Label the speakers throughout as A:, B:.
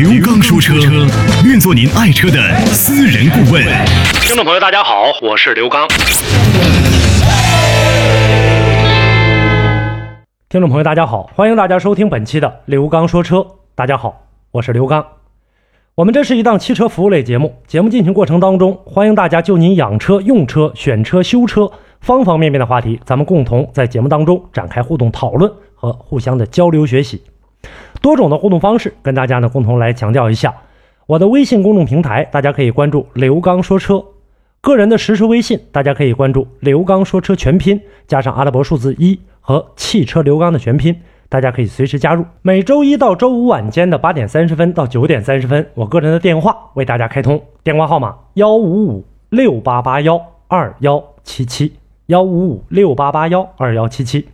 A: 刘刚说车，愿做您爱车的私人顾问。
B: 听众朋友，大家好，我是刘刚。
C: 听众朋友，大家好，欢迎大家收听本期的刘刚说车。大家好，我是刘刚。我们这是一档汽车服务类节目，节目进行过程当中，欢迎大家就您养车、用车、选车、修车方方面面的话题，咱们共同在节目当中展开互动讨论和互相的交流学习。多种的互动方式，跟大家呢共同来强调一下。我的微信公众平台，大家可以关注“刘刚说车”；个人的实时微信，大家可以关注“刘刚说车”全拼加上阿拉伯数字一和汽车刘刚的全拼。大家可以随时加入。每周一到周五晚间的八点三十分到九点三十分，我个人的电话为大家开通，电话号码幺五五六八八幺二幺七七幺五五六八八幺二幺七七。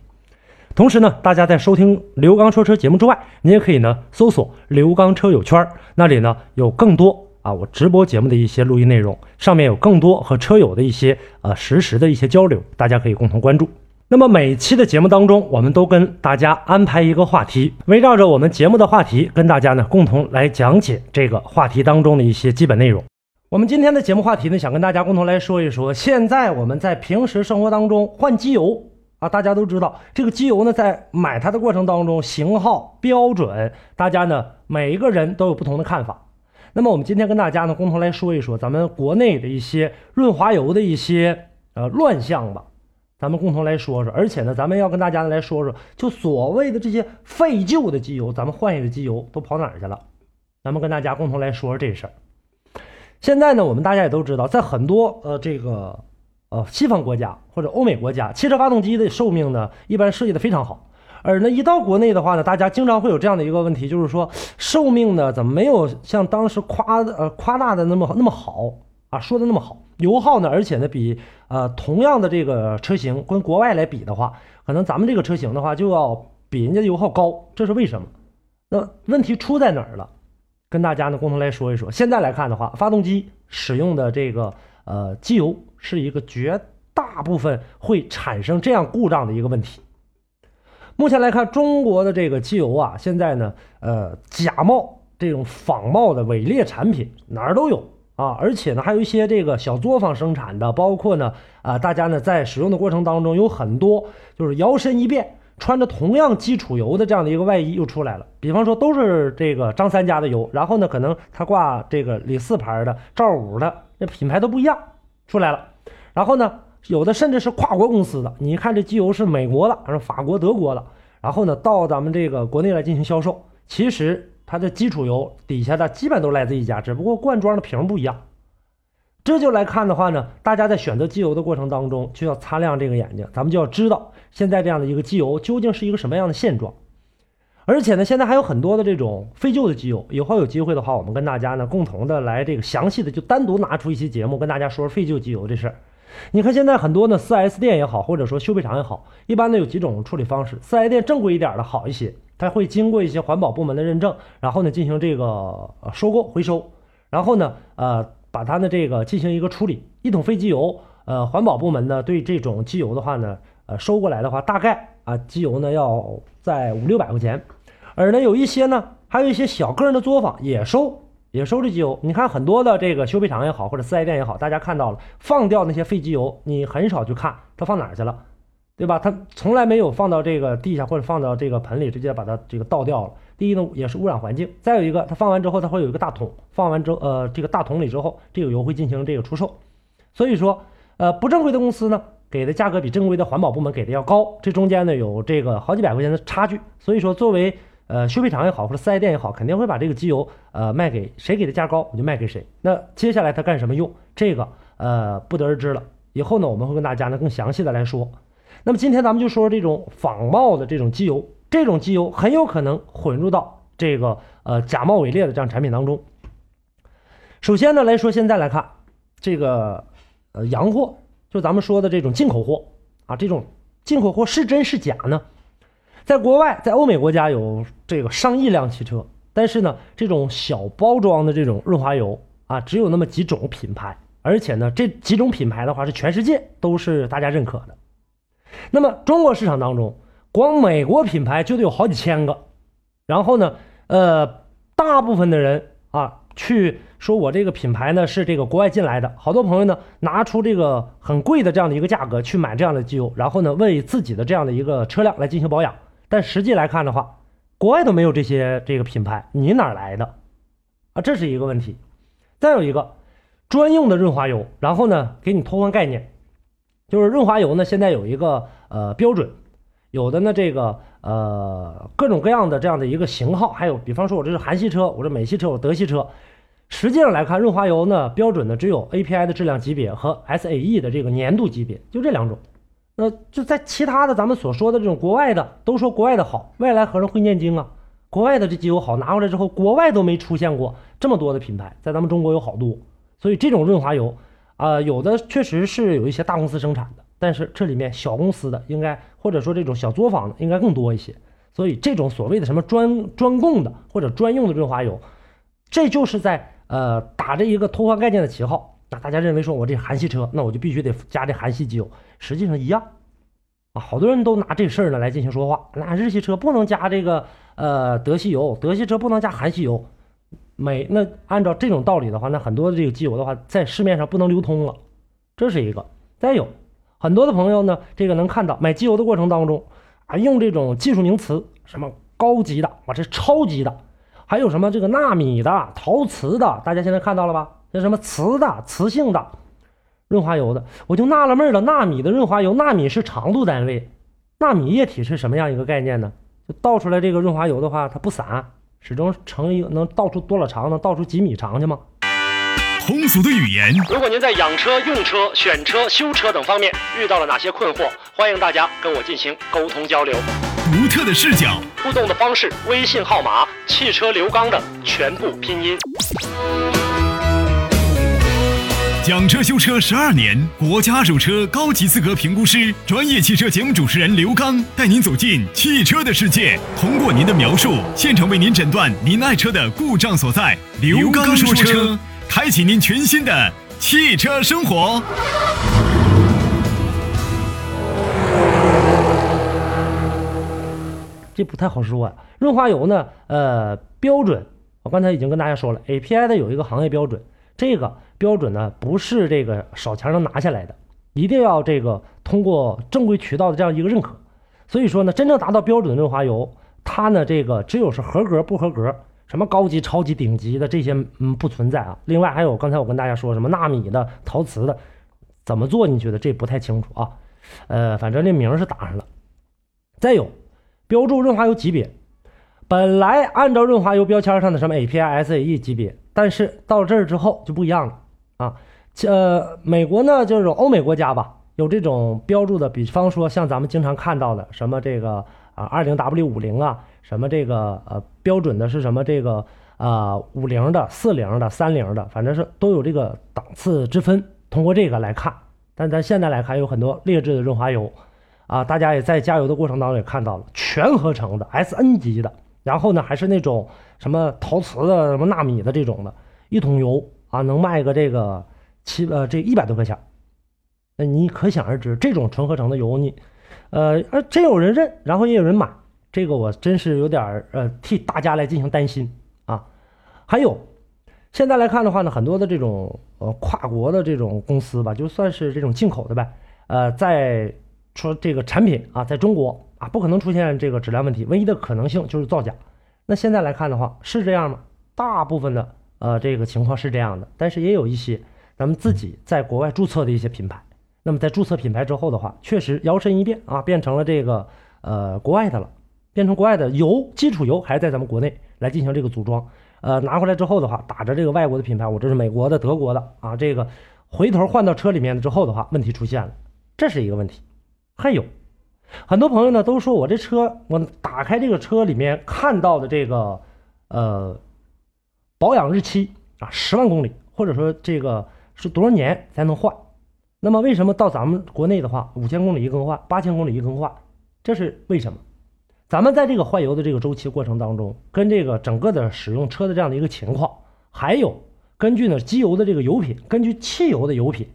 C: 同时呢，大家在收听刘刚说车节目之外，你也可以呢搜索刘刚车友圈，那里呢有更多啊我直播节目的一些录音内容，上面有更多和车友的一些呃实时的一些交流，大家可以共同关注。那么每期的节目当中，我们都跟大家安排一个话题，围绕着我们节目的话题，跟大家呢共同来讲解这个话题当中的一些基本内容。我们今天的节目话题呢，想跟大家共同来说一说，现在我们在平时生活当中换机油啊，大家都知道这个机油呢，在买它的过程当中，型号标准，大家呢每一个人都有不同的看法。那么我们今天跟大家呢共同来说一说咱们国内的一些润滑油的一些呃乱象吧。咱们共同来说说，而且呢，咱们要跟大家来说说，就所谓的这些废旧的机油，咱们换下的机油都跑哪儿去了？咱们跟大家共同来说说这事儿。现在呢，我们大家也都知道，在很多呃这个呃西方国家或者欧美国家，汽车发动机的寿命呢一般设计的非常好，而呢一到国内的话呢，大家经常会有这样的一个问题，就是说寿命呢怎么没有像当时夸呃夸大的那么那么好啊，说的那么好？油耗呢？而且呢，比呃同样的这个车型跟国外来比的话，可能咱们这个车型的话就要比人家油耗高，这是为什么？那问题出在哪儿了？跟大家呢共同来说一说。现在来看的话，发动机使用的这个呃机油是一个绝大部分会产生这样故障的一个问题。目前来看，中国的这个机油啊，现在呢呃假冒这种仿冒的伪劣产品哪儿都有。啊，而且呢，还有一些这个小作坊生产的，包括呢，啊，大家呢在使用的过程当中，有很多就是摇身一变，穿着同样基础油的这样的一个外衣又出来了。比方说，都是这个张三家的油，然后呢，可能他挂这个李四牌的、赵五的，那品牌都不一样出来了。然后呢，有的甚至是跨国公司的，你看这机油是美国的，还是法国、德国的，然后呢，到咱们这个国内来进行销售，其实。它的基础油底下的基本都来自一家，只不过罐装的瓶不一样。这就来看的话呢，大家在选择机油的过程当中，就要擦亮这个眼睛，咱们就要知道现在这样的一个机油究竟是一个什么样的现状。而且呢，现在还有很多的这种废旧的机油，以后有机会的话，我们跟大家呢共同的来这个详细的就单独拿出一期节目跟大家说说废旧机油这事儿。你看现在很多呢四 S 店也好，或者说修配厂也好，一般呢有几种处理方式，四 S 店正规一点的好一些。它会经过一些环保部门的认证，然后呢进行这个收购回收，然后呢呃把它的这个进行一个处理。一桶废机油，呃环保部门呢对这种机油的话呢，呃收过来的话大概啊机油呢要在五六百块钱。而呢有一些呢还有一些小个人的作坊也收也收这机油。你看很多的这个修配厂也好或者四 S 店也好，大家看到了放掉那些废机油，你很少去看它放哪儿去了。对吧？它从来没有放到这个地下或者放到这个盆里，直接把它这个倒掉了。第一呢，也是污染环境；再有一个，它放完之后，它会有一个大桶，放完之后，呃，这个大桶里之后，这个油会进行这个出售。所以说，呃，不正规的公司呢，给的价格比正规的环保部门给的要高，这中间呢有这个好几百块钱的差距。所以说，作为呃修配厂也好，或者四 S 店也好，肯定会把这个机油呃卖给谁给的价高，我就卖给谁。那接下来它干什么用？这个呃不得而知了。以后呢，我们会跟大家呢更详细的来说。那么今天咱们就说说这种仿冒的这种机油，这种机油很有可能混入到这个呃假冒伪劣的这样产品当中。首先呢来说，现在来看这个呃洋货，就咱们说的这种进口货啊，这种进口货是真是假呢？在国外，在欧美国家有这个上亿辆汽车，但是呢，这种小包装的这种润滑油啊，只有那么几种品牌，而且呢，这几种品牌的话是全世界都是大家认可的。那么中国市场当中，光美国品牌就得有好几千个，然后呢，呃，大部分的人啊，去说我这个品牌呢是这个国外进来的，好多朋友呢拿出这个很贵的这样的一个价格去买这样的机油，然后呢为自己的这样的一个车辆来进行保养，但实际来看的话，国外都没有这些这个品牌，你哪来的啊？这是一个问题。再有一个专用的润滑油，然后呢给你偷换概念。就是润滑油呢，现在有一个呃标准，有的呢这个呃各种各样的这样的一个型号，还有比方说我这是韩系车，我这美系车，我德系车，实际上来看，润滑油呢标准的只有 API 的质量级别和 SAE 的这个粘度级别，就这两种。那就在其他的咱们所说的这种国外的，都说国外的好，外来和尚会念经啊，国外的这机油好，拿回来之后，国外都没出现过这么多的品牌，在咱们中国有好多，所以这种润滑油。啊，有的确实是有一些大公司生产的，但是这里面小公司的应该或者说这种小作坊的应该更多一些。所以这种所谓的什么专专供的或者专用的润滑油，这就是在呃打着一个偷换概念的旗号。大家认为说我这韩系车，那我就必须得加这韩系机油，实际上一样啊。好多人都拿这事儿呢来进行说话，那日系车不能加这个呃德系油，德系车不能加韩系油。美那按照这种道理的话，那很多的这个机油的话，在市面上不能流通了，这是一个。再有很多的朋友呢，这个能看到买机油的过程当中啊，用这种技术名词，什么高级的，我，这超级的，还有什么这个纳米的、陶瓷的，大家现在看到了吧？那什么磁的、磁性的润滑油的，我就纳了闷了，纳米的润滑油，纳米是长度单位，纳米液体是什么样一个概念呢？就倒出来这个润滑油的话，它不散。始终成一个能倒出多少长？能倒出几米长去吗？
A: 通俗的语言。
B: 如果您在养车、用车、选车、修车等方面遇到了哪些困惑，欢迎大家跟我进行沟通交流。
A: 独特的视角，
B: 互动的方式，微信号码：汽车刘刚的全部拼音。
A: 讲车修车十二年，国家二手车高级资格评估师，专业汽车节目主持人刘刚带您走进汽车的世界，通过您的描述，现场为您诊断您爱车的故障所在。刘刚说车，开启您全新的汽车生活。
C: 这不太好说呀。润滑油呢？呃，标准，我刚才已经跟大家说了，API 的有一个行业标准，这个。标准呢不是这个少钱能拿下来的，一定要这个通过正规渠道的这样一个认可。所以说呢，真正达到标准的润滑油，它呢这个只有是合格不合格，什么高级、超级、顶级的这些嗯不存在啊。另外还有刚才我跟大家说什么纳米的、陶瓷的，怎么做？你觉得这不太清楚啊？呃，反正这名是打上了。再有标注润滑油级别，本来按照润滑油标签上的什么 API、SAE 级别，但是到这儿之后就不一样了。啊，呃，美国呢，就是欧美国家吧，有这种标注的，比方说像咱们经常看到的什么这个啊，二零 W 五零啊，什么这个呃标准的是什么这个啊五零的、四零的、三零的，反正是都有这个档次之分。通过这个来看，但咱现在来看，有很多劣质的润滑油啊，大家也在加油的过程当中也看到了，全合成的 SN 级的，然后呢还是那种什么陶瓷的、什么纳米的这种的，一桶油。啊，能卖个这个七呃这一百多块钱，那你可想而知，这种纯合成的油，你呃呃真有人认，然后也有人买，这个我真是有点呃替大家来进行担心啊。还有，现在来看的话呢，很多的这种呃跨国的这种公司吧，就算是这种进口的呗，呃，在说这个产品啊，在中国啊，不可能出现这个质量问题，唯一的可能性就是造假。那现在来看的话，是这样吗？大部分的。呃，这个情况是这样的，但是也有一些咱们自己在国外注册的一些品牌，那么在注册品牌之后的话，确实摇身一变啊，变成了这个呃国外的了，变成国外的油基础油还是在咱们国内来进行这个组装，呃拿回来之后的话，打着这个外国的品牌，我这是美国的、德国的啊，这个回头换到车里面之后的话，问题出现了，这是一个问题。还有很多朋友呢都说我这车，我打开这个车里面看到的这个呃。保养日期啊，十万公里，或者说这个是多少年才能换？那么为什么到咱们国内的话，五千公里一更换，八千公里一更换，这是为什么？咱们在这个换油的这个周期过程当中，跟这个整个的使用车的这样的一个情况，还有根据呢机油的这个油品，根据汽油的油品，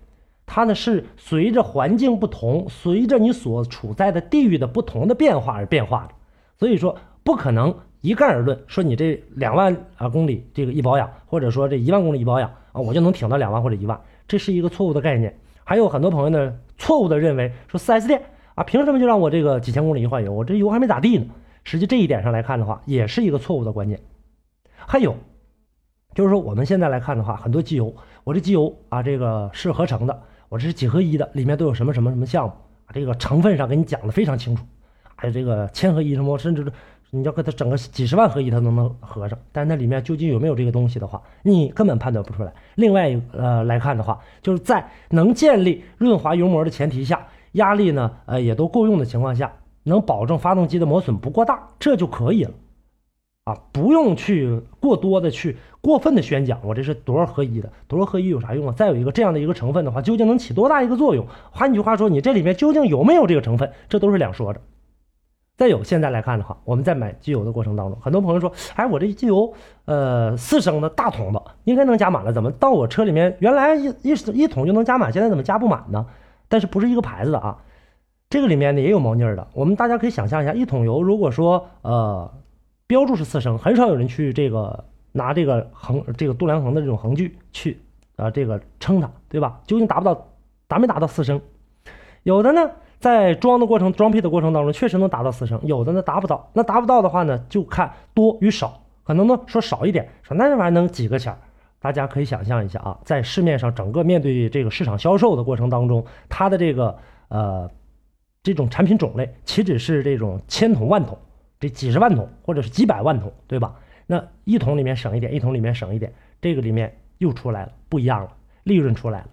C: 它呢是随着环境不同，随着你所处在的地域的不同的变化而变化的。所以说不可能一概而论，说你这两万啊公里这个一保养，或者说这一万公里一保养啊，我就能挺到两万或者一万，这是一个错误的概念。还有很多朋友呢错误的认为说 4S 店。啊，凭什么就让我这个几千公里一换油？我这油还没咋地呢。实际这一点上来看的话，也是一个错误的观念。还有，就是说我们现在来看的话，很多机油，我这机油啊，这个是合成的，我这是几合一的，里面都有什么什么什么项目？这个成分上给你讲的非常清楚，还有这个千合一什么，甚至你要给它整个几十万合一，它都能合上。但是那里面究竟有没有这个东西的话，你根本判断不出来。另外呃来看的话，就是在能建立润滑油膜的前提下。压力呢，呃，也都够用的情况下，能保证发动机的磨损不过大，这就可以了，啊，不用去过多的去过分的宣讲，我这是多少合一的，多少合一有啥用啊？再有一个这样的一个成分的话，究竟能起多大一个作用？换句话说，你这里面究竟有没有这个成分，这都是两说的。再有，现在来看的话，我们在买机油的过程当中，很多朋友说，哎，我这机油，呃，四升的大桶的应该能加满了，怎么到我车里面原来一一一桶就能加满，现在怎么加不满呢？但是不是一个牌子的啊？这个里面呢也有猫腻儿的。我们大家可以想象一下，一桶油如果说呃标注是四升，很少有人去这个拿这个横这个度量衡的这种横距去啊这个称它，对吧？究竟达不到达没达到四升？有的呢在装的过程装配的过程当中确实能达到四升，有的呢达不到。那达不到的话呢，就看多与少，可能呢说少一点，说那这玩意能几个钱？大家可以想象一下啊，在市面上整个面对这个市场销售的过程当中，它的这个呃这种产品种类岂止是这种千桶万桶，这几十万桶或者是几百万桶，对吧？那一桶里面省一点，一桶里面省一点，这个里面又出来了不一样了，利润出来了。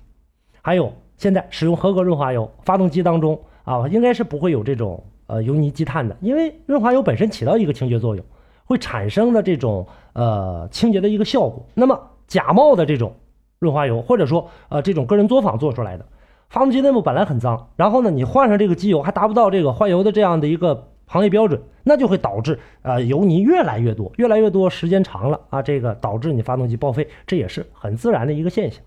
C: 还有现在使用合格润滑油，发动机当中啊，应该是不会有这种呃油泥积碳的，因为润滑油本身起到一个清洁作用，会产生的这种呃清洁的一个效果。那么假冒的这种润滑油，或者说呃这种个人作坊做出来的发动机内部本来很脏，然后呢你换上这个机油还达不到这个换油的这样的一个行业标准，那就会导致呃油泥越来越多，越来越多，时间长了啊，这个导致你发动机报废，这也是很自然的一个现象。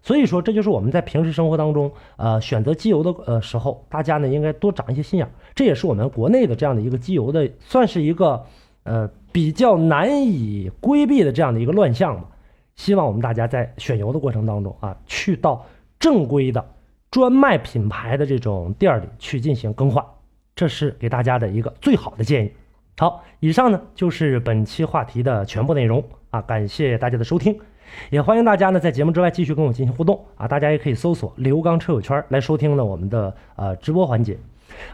C: 所以说这就是我们在平时生活当中呃选择机油的呃时候，大家呢应该多长一些心眼，这也是我们国内的这样的一个机油的算是一个呃比较难以规避的这样的一个乱象吧。希望我们大家在选油的过程当中啊，去到正规的专卖品牌的这种店里去进行更换，这是给大家的一个最好的建议。好，以上呢就是本期话题的全部内容啊，感谢大家的收听，也欢迎大家呢在节目之外继续跟我进行互动啊，大家也可以搜索刘刚车友圈来收听呢我们的呃直播环节。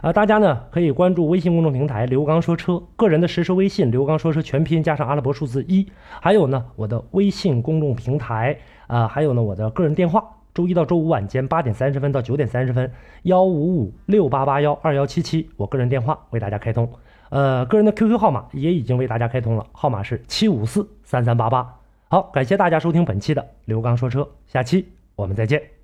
C: 啊，大家呢可以关注微信公众平台“刘刚说车”，个人的实时微信“刘刚说车”全拼加上阿拉伯数字一，还有呢我的微信公众平台啊，还有呢我的个人电话，周一到周五晚间八点三十分到九点三十分，幺五五六八八幺二幺七七，我个人电话为大家开通，呃，个人的 QQ 号码也已经为大家开通了，号码是七五四三三八八。好，感谢大家收听本期的刘刚说车，下期我们再见。